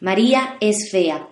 María es fea.